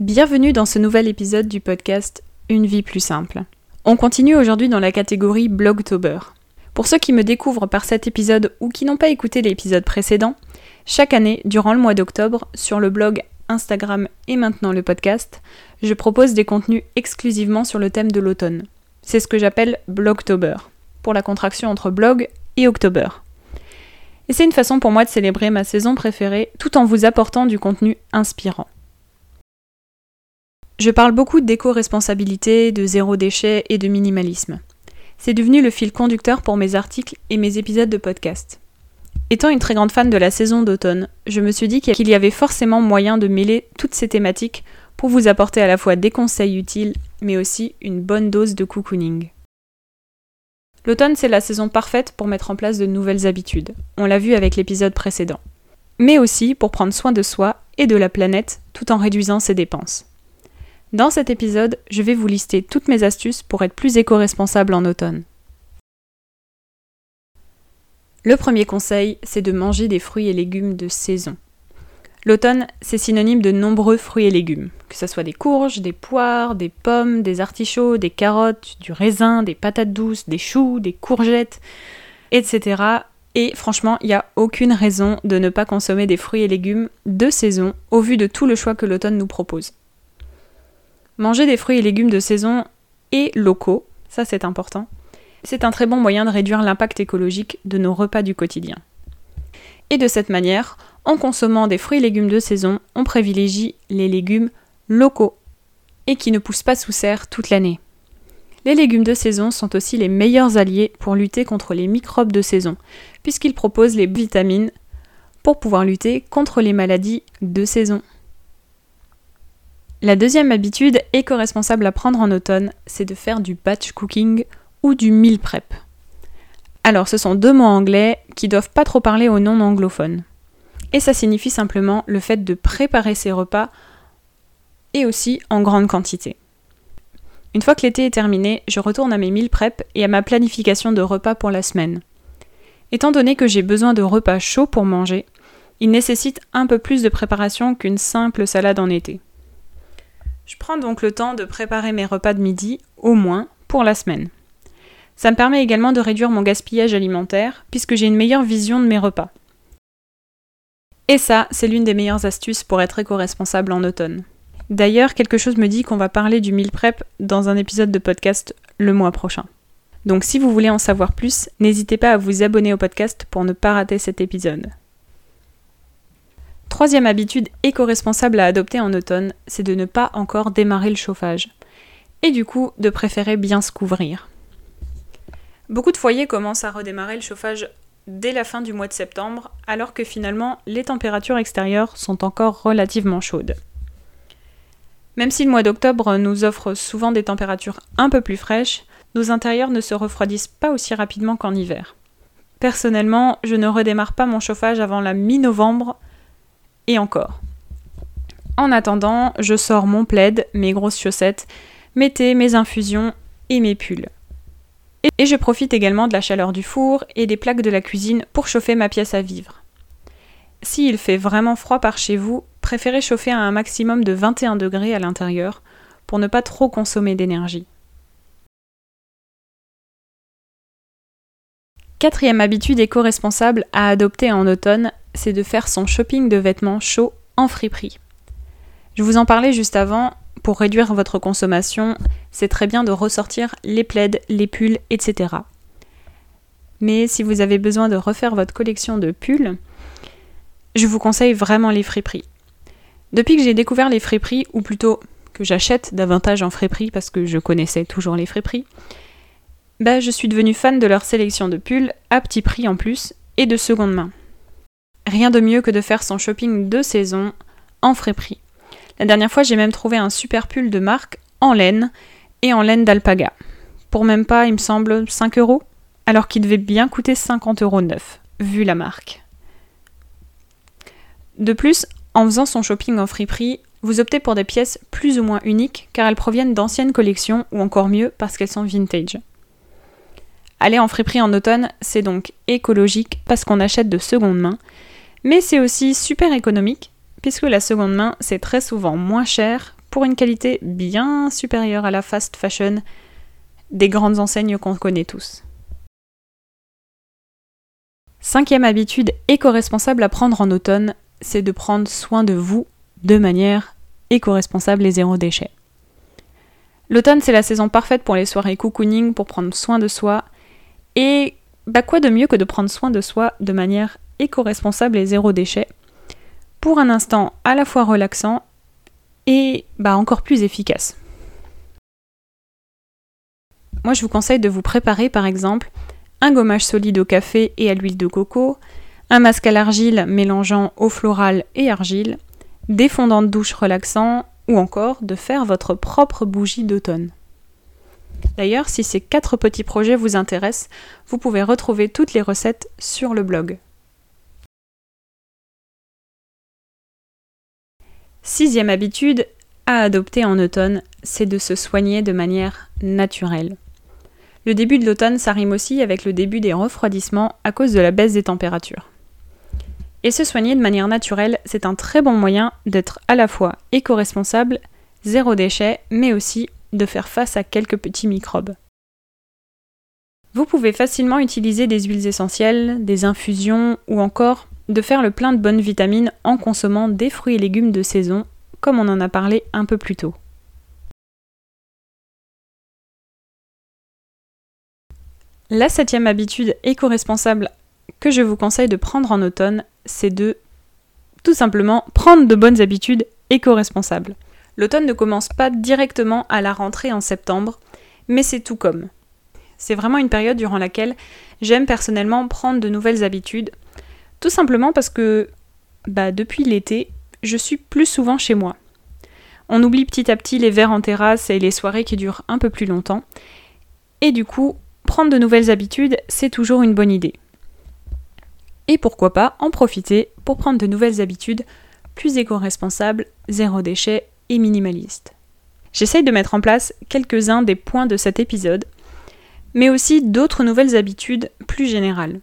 Bienvenue dans ce nouvel épisode du podcast Une vie plus simple. On continue aujourd'hui dans la catégorie Blogtober. Pour ceux qui me découvrent par cet épisode ou qui n'ont pas écouté l'épisode précédent, chaque année, durant le mois d'octobre, sur le blog, Instagram et maintenant le podcast, je propose des contenus exclusivement sur le thème de l'automne. C'est ce que j'appelle Blogtober, pour la contraction entre blog et october. Et c'est une façon pour moi de célébrer ma saison préférée tout en vous apportant du contenu inspirant. Je parle beaucoup d'éco-responsabilité, de zéro déchet et de minimalisme. C'est devenu le fil conducteur pour mes articles et mes épisodes de podcast. Étant une très grande fan de la saison d'automne, je me suis dit qu'il y avait forcément moyen de mêler toutes ces thématiques pour vous apporter à la fois des conseils utiles, mais aussi une bonne dose de cocooning. L'automne, c'est la saison parfaite pour mettre en place de nouvelles habitudes. On l'a vu avec l'épisode précédent. Mais aussi pour prendre soin de soi et de la planète tout en réduisant ses dépenses. Dans cet épisode, je vais vous lister toutes mes astuces pour être plus éco-responsable en automne. Le premier conseil, c'est de manger des fruits et légumes de saison. L'automne, c'est synonyme de nombreux fruits et légumes, que ce soit des courges, des poires, des pommes, des artichauts, des carottes, du raisin, des patates douces, des choux, des courgettes, etc. Et franchement, il n'y a aucune raison de ne pas consommer des fruits et légumes de saison au vu de tout le choix que l'automne nous propose. Manger des fruits et légumes de saison et locaux, ça c'est important, c'est un très bon moyen de réduire l'impact écologique de nos repas du quotidien. Et de cette manière, en consommant des fruits et légumes de saison, on privilégie les légumes locaux et qui ne poussent pas sous serre toute l'année. Les légumes de saison sont aussi les meilleurs alliés pour lutter contre les microbes de saison, puisqu'ils proposent les vitamines pour pouvoir lutter contre les maladies de saison. La deuxième habitude éco-responsable à prendre en automne, c'est de faire du batch cooking ou du meal prep. Alors, ce sont deux mots anglais qui doivent pas trop parler aux non-anglophones. Et ça signifie simplement le fait de préparer ses repas et aussi en grande quantité. Une fois que l'été est terminé, je retourne à mes meal prep et à ma planification de repas pour la semaine. Étant donné que j'ai besoin de repas chauds pour manger, il nécessite un peu plus de préparation qu'une simple salade en été. Je prends donc le temps de préparer mes repas de midi, au moins, pour la semaine. Ça me permet également de réduire mon gaspillage alimentaire, puisque j'ai une meilleure vision de mes repas. Et ça, c'est l'une des meilleures astuces pour être éco-responsable en automne. D'ailleurs, quelque chose me dit qu'on va parler du meal prep dans un épisode de podcast le mois prochain. Donc si vous voulez en savoir plus, n'hésitez pas à vous abonner au podcast pour ne pas rater cet épisode. Troisième habitude éco-responsable à adopter en automne, c'est de ne pas encore démarrer le chauffage. Et du coup, de préférer bien se couvrir. Beaucoup de foyers commencent à redémarrer le chauffage dès la fin du mois de septembre, alors que finalement les températures extérieures sont encore relativement chaudes. Même si le mois d'octobre nous offre souvent des températures un peu plus fraîches, nos intérieurs ne se refroidissent pas aussi rapidement qu'en hiver. Personnellement, je ne redémarre pas mon chauffage avant la mi-novembre et encore. En attendant, je sors mon plaid, mes grosses chaussettes, mes thés, mes infusions et mes pulls. Et je profite également de la chaleur du four et des plaques de la cuisine pour chauffer ma pièce à vivre. S'il fait vraiment froid par chez vous, préférez chauffer à un maximum de 21 degrés à l'intérieur pour ne pas trop consommer d'énergie. Quatrième habitude éco-responsable à adopter en automne, c'est de faire son shopping de vêtements chauds en friperie. Je vous en parlais juste avant, pour réduire votre consommation, c'est très bien de ressortir les plaids, les pulls, etc. Mais si vous avez besoin de refaire votre collection de pulls, je vous conseille vraiment les friperies. Depuis que j'ai découvert les friperies, ou plutôt que j'achète davantage en friperie parce que je connaissais toujours les friperies, bah, je suis devenue fan de leur sélection de pulls à petit prix en plus et de seconde main. Rien de mieux que de faire son shopping de saison en friperie. La dernière fois, j'ai même trouvé un super pull de marque en laine et en laine d'alpaga. Pour même pas, il me semble, 5 euros, alors qu'il devait bien coûter 50 euros neuf, vu la marque. De plus, en faisant son shopping en friperie, vous optez pour des pièces plus ou moins uniques car elles proviennent d'anciennes collections ou encore mieux parce qu'elles sont vintage. Aller en friperie en automne, c'est donc écologique parce qu'on achète de seconde main, mais c'est aussi super économique puisque la seconde main, c'est très souvent moins cher pour une qualité bien supérieure à la fast fashion des grandes enseignes qu'on connaît tous. Cinquième habitude éco-responsable à prendre en automne, c'est de prendre soin de vous de manière éco-responsable et zéro déchet. L'automne, c'est la saison parfaite pour les soirées cocooning, pour prendre soin de soi et bah quoi de mieux que de prendre soin de soi de manière éco-responsable et zéro déchet pour un instant à la fois relaxant et bah encore plus efficace. Moi je vous conseille de vous préparer par exemple un gommage solide au café et à l'huile de coco, un masque à l'argile mélangeant eau florale et argile, des fondants de douche relaxants ou encore de faire votre propre bougie d'automne. D'ailleurs, si ces quatre petits projets vous intéressent, vous pouvez retrouver toutes les recettes sur le blog. Sixième habitude à adopter en automne, c'est de se soigner de manière naturelle. Le début de l'automne, ça rime aussi avec le début des refroidissements à cause de la baisse des températures. Et se soigner de manière naturelle, c'est un très bon moyen d'être à la fois éco-responsable, zéro déchet, mais aussi de faire face à quelques petits microbes. Vous pouvez facilement utiliser des huiles essentielles, des infusions ou encore de faire le plein de bonnes vitamines en consommant des fruits et légumes de saison, comme on en a parlé un peu plus tôt. La septième habitude éco-responsable que je vous conseille de prendre en automne, c'est de tout simplement prendre de bonnes habitudes éco-responsables. L'automne ne commence pas directement à la rentrée en septembre, mais c'est tout comme. C'est vraiment une période durant laquelle j'aime personnellement prendre de nouvelles habitudes, tout simplement parce que bah, depuis l'été, je suis plus souvent chez moi. On oublie petit à petit les verres en terrasse et les soirées qui durent un peu plus longtemps, et du coup, prendre de nouvelles habitudes, c'est toujours une bonne idée. Et pourquoi pas en profiter pour prendre de nouvelles habitudes plus éco-responsables, zéro déchet et minimaliste. J'essaye de mettre en place quelques-uns des points de cet épisode, mais aussi d'autres nouvelles habitudes plus générales.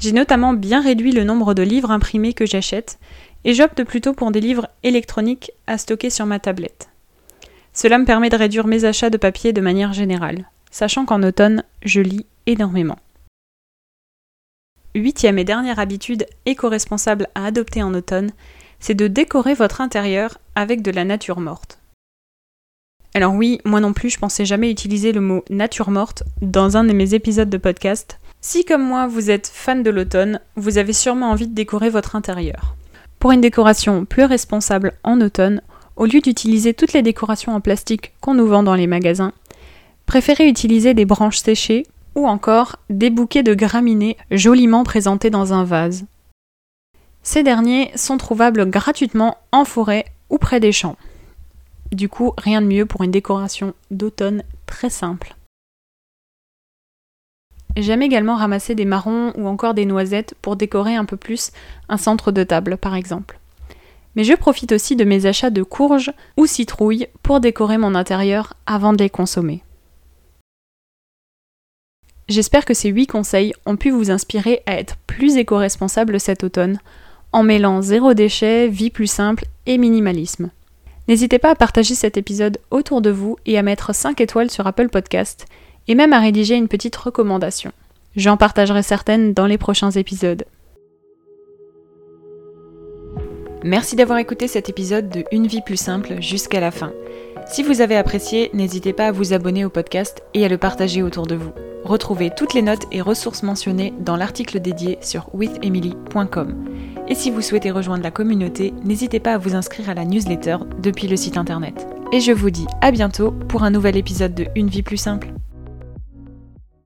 J'ai notamment bien réduit le nombre de livres imprimés que j'achète, et j'opte plutôt pour des livres électroniques à stocker sur ma tablette. Cela me permet de réduire mes achats de papier de manière générale, sachant qu'en automne, je lis énormément. Huitième et dernière habitude éco-responsable à adopter en automne, c'est de décorer votre intérieur avec de la nature morte. Alors oui, moi non plus, je pensais jamais utiliser le mot nature morte dans un de mes épisodes de podcast. Si comme moi vous êtes fan de l'automne, vous avez sûrement envie de décorer votre intérieur. Pour une décoration plus responsable en automne, au lieu d'utiliser toutes les décorations en plastique qu'on nous vend dans les magasins, préférez utiliser des branches séchées ou encore des bouquets de graminées joliment présentés dans un vase. Ces derniers sont trouvables gratuitement en forêt ou près des champs. Du coup, rien de mieux pour une décoration d'automne très simple. J'aime également ramasser des marrons ou encore des noisettes pour décorer un peu plus un centre de table par exemple. Mais je profite aussi de mes achats de courges ou citrouilles pour décorer mon intérieur avant de les consommer. J'espère que ces 8 conseils ont pu vous inspirer à être plus éco-responsable cet automne en mêlant zéro déchet, vie plus simple et minimalisme. N'hésitez pas à partager cet épisode autour de vous et à mettre 5 étoiles sur Apple Podcast et même à rédiger une petite recommandation. J'en partagerai certaines dans les prochains épisodes. Merci d'avoir écouté cet épisode de Une vie plus simple jusqu'à la fin. Si vous avez apprécié, n'hésitez pas à vous abonner au podcast et à le partager autour de vous. Retrouvez toutes les notes et ressources mentionnées dans l'article dédié sur withemily.com. Et si vous souhaitez rejoindre la communauté, n'hésitez pas à vous inscrire à la newsletter depuis le site internet. Et je vous dis à bientôt pour un nouvel épisode de Une vie plus simple.